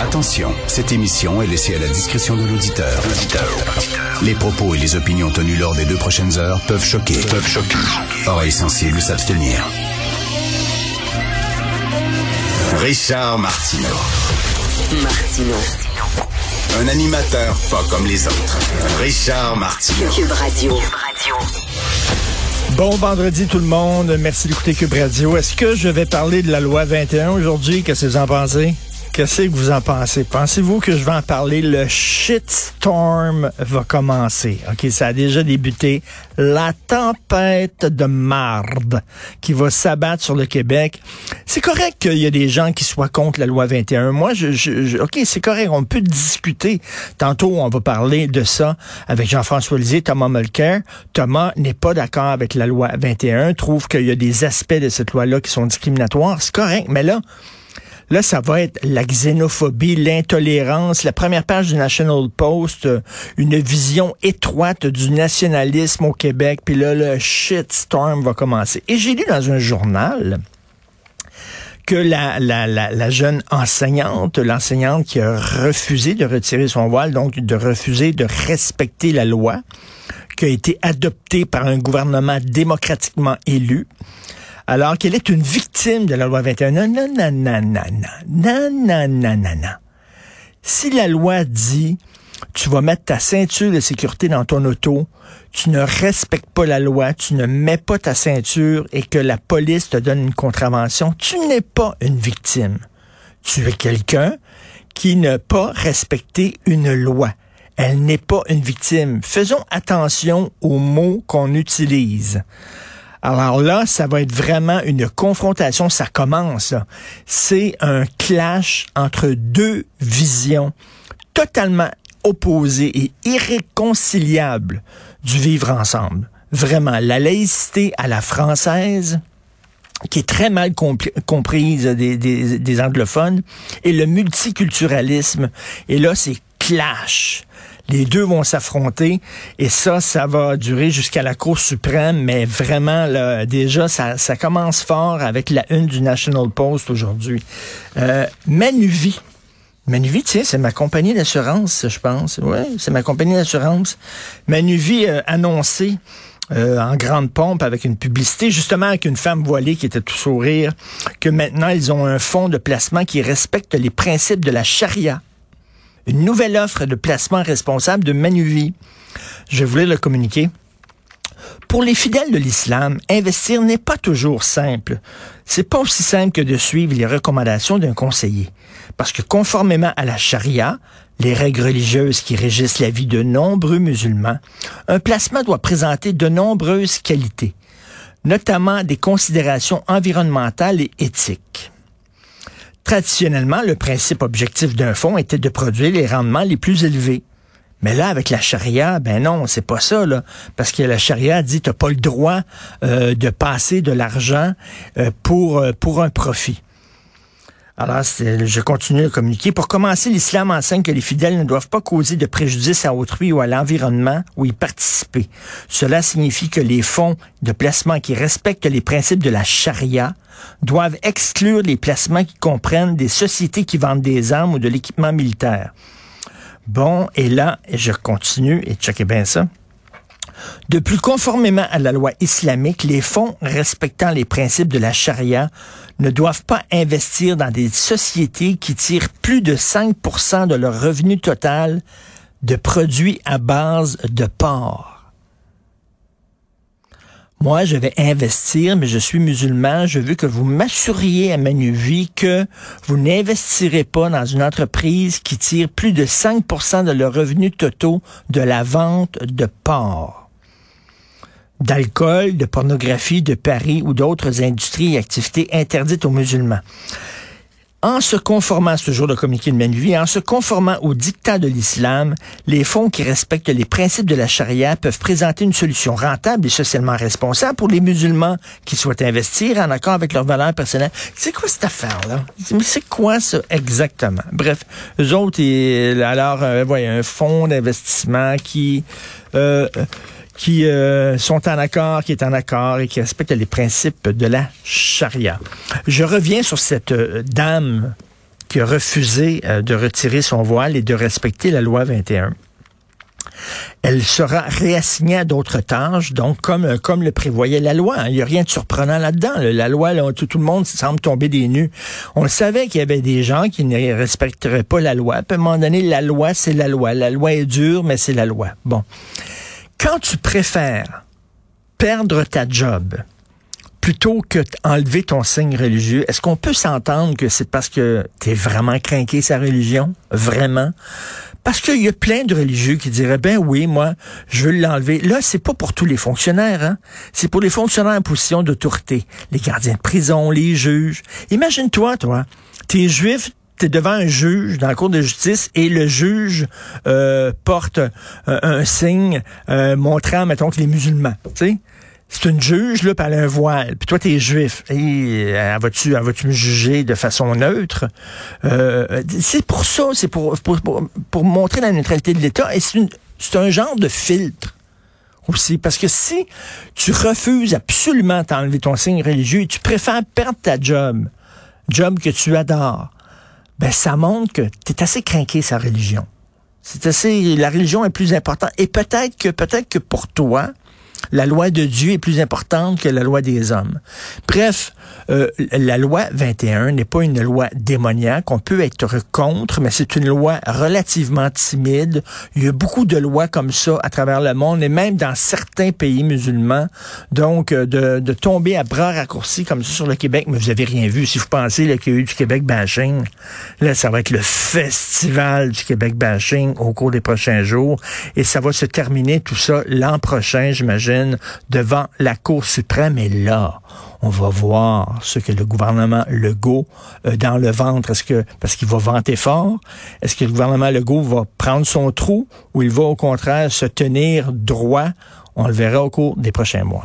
Attention, cette émission est laissée à la discrétion de l'auditeur. Les propos et les opinions tenues lors des deux prochaines heures peuvent choquer. Peuvent choquer. Oreilles sensibles s'abstenir. Richard Martineau. Martino. Un animateur pas comme les autres. Richard Martineau. Cube Radio. Bon vendredi tout le monde. Merci d'écouter Cube Radio. Est-ce que je vais parler de la loi 21 aujourd'hui? Qu'est-ce que vous en pensez? Qu'est-ce que vous en pensez? Pensez-vous que je vais en parler? Le shitstorm va commencer. OK, ça a déjà débuté. La tempête de marde qui va s'abattre sur le Québec. C'est correct qu'il y a des gens qui soient contre la loi 21. Moi, je, je, OK, c'est correct. On peut discuter. Tantôt, on va parler de ça avec Jean-François Lisée, Thomas Mulcair. Thomas n'est pas d'accord avec la loi 21, trouve qu'il y a des aspects de cette loi-là qui sont discriminatoires. C'est correct. Mais là, Là, ça va être la xénophobie, l'intolérance. La première page du National Post, euh, une vision étroite du nationalisme au Québec. Puis là, le shitstorm va commencer. Et j'ai lu dans un journal que la, la, jeune enseignante, l'enseignante qui a refusé de retirer son voile, donc de refuser de respecter la loi, qui a été adoptée par un gouvernement démocratiquement élu, alors qu'elle est une victime de la loi 21. Non, non, non, non, non, non. Si la loi dit tu vas mettre ta ceinture de sécurité dans ton auto, tu ne respectes pas la loi, tu ne mets pas ta ceinture et que la police te donne une contravention, tu n'es pas une victime. Tu es quelqu'un qui n'a pas respecté une loi. Elle n'est pas une victime. Faisons attention aux mots qu'on utilise. Alors là, ça va être vraiment une confrontation, ça commence. C'est un clash entre deux visions totalement opposées et irréconciliables du vivre ensemble. Vraiment, la laïcité à la française, qui est très mal comprise des, anglophones, et le multiculturalisme. Et là, c'est clash. Les deux vont s'affronter et ça, ça va durer jusqu'à la Cour suprême, mais vraiment, là, déjà, ça, commence fort avec la une du National Post aujourd'hui. Euh, Manuvie. Manuvie, tiens, c'est ma compagnie d'assurance, je pense. Oui, c'est ma compagnie d'assurance. Manuvie a annoncé euh, en grande pompe avec une publicité, justement avec une femme voilée qui était tout sourire, que maintenant ils ont un fonds de placement qui respecte les principes de la charia une nouvelle offre de placement responsable de Manuvie. Je voulais le communiquer. Pour les fidèles de l'islam, investir n'est pas toujours simple. C'est pas aussi simple que de suivre les recommandations d'un conseiller. Parce que conformément à la charia, les règles religieuses qui régissent la vie de nombreux musulmans, un placement doit présenter de nombreuses qualités, notamment des considérations environnementales et éthiques. Traditionnellement, le principe objectif d'un fonds était de produire les rendements les plus élevés. Mais là, avec la charia, ben non, c'est pas ça, là. Parce que la charia dit t'as pas le droit euh, de passer de l'argent euh, pour, euh, pour un profit. Alors, je continue à communiquer. Pour commencer, l'islam enseigne que les fidèles ne doivent pas causer de préjudice à autrui ou à l'environnement où y participer. Cela signifie que les fonds de placement qui respectent les principes de la charia doivent exclure les placements qui comprennent des sociétés qui vendent des armes ou de l'équipement militaire. Bon, et là, je continue, et checkez bien ça. De plus conformément à la loi islamique, les fonds respectant les principes de la charia ne doivent pas investir dans des sociétés qui tirent plus de 5% de leur revenu total de produits à base de porc. Moi, je vais investir, mais je suis musulman. Je veux que vous m'assuriez à vie que vous n'investirez pas dans une entreprise qui tire plus de 5% de leurs revenus totaux de la vente de porc d'alcool, de pornographie, de paris ou d'autres industries et activités interdites aux musulmans. En se conformant à ce jour de communiqué de Manuvie, en se conformant au dictat de l'islam, les fonds qui respectent les principes de la charia peuvent présenter une solution rentable et socialement responsable pour les musulmans qui souhaitent investir en accord avec leurs valeurs personnelles. C'est quoi cette affaire-là? C'est quoi ça exactement? Bref, eux autres, alors, euh, voyez, un fonds d'investissement qui... Euh, qui euh, sont en accord, qui est en accord et qui respectent les principes de la charia. Je reviens sur cette euh, dame qui a refusé euh, de retirer son voile et de respecter la loi 21 elle sera réassignée à d'autres tâches, donc comme, comme le prévoyait la loi. Il n'y a rien de surprenant là-dedans. La loi, tout, tout, le monde semble tomber des nues. On savait qu'il y avait des gens qui ne respecteraient pas la loi. À un moment donné, la loi, c'est la loi. La loi est dure, mais c'est la loi. Bon. Quand tu préfères perdre ta job, plutôt que d'enlever ton signe religieux, est-ce qu'on peut s'entendre que c'est parce que tu es vraiment craqué sa religion? Vraiment? Parce qu'il y a plein de religieux qui diraient, ben oui, moi, je veux l'enlever. Là, c'est pas pour tous les fonctionnaires, hein? C'est pour les fonctionnaires en position d'autorité. Les gardiens de prison, les juges. Imagine-toi, toi, t'es juif, t'es devant un juge dans la cour de justice et le juge euh, porte euh, un signe euh, montrant, mettons, que les musulmans, tu c'est une juge, là, par un voile, puis toi, t'es juif. Et euh, vas-tu vas me juger de façon neutre? Euh, c'est pour ça, c'est pour, pour, pour, montrer la neutralité de l'État, et c'est un genre de filtre aussi. Parce que si tu refuses absolument d'enlever ton signe religieux tu préfères perdre ta job, job que tu adores, ben ça montre que tu assez craqué sa religion. C'est assez, la religion est plus importante. Et peut-être que, peut-être que pour toi, la loi de Dieu est plus importante que la loi des hommes. Bref, euh, la loi 21 n'est pas une loi démoniaque. On peut être contre, mais c'est une loi relativement timide. Il y a beaucoup de lois comme ça à travers le monde et même dans certains pays musulmans. Donc, euh, de, de tomber à bras raccourcis comme ça sur le Québec, mais vous avez rien vu. Si vous pensez qu'il y a du Québec bashing, là, ça va être le festival du Québec bashing au cours des prochains jours et ça va se terminer tout ça l'an prochain, j'imagine, devant la Cour suprême. Et là, on va voir ce que le gouvernement Legault euh, dans le ventre. Est-ce parce qu'il va vanter fort, est-ce que le gouvernement Legault va prendre son trou ou il va au contraire se tenir droit? On le verra au cours des prochains mois.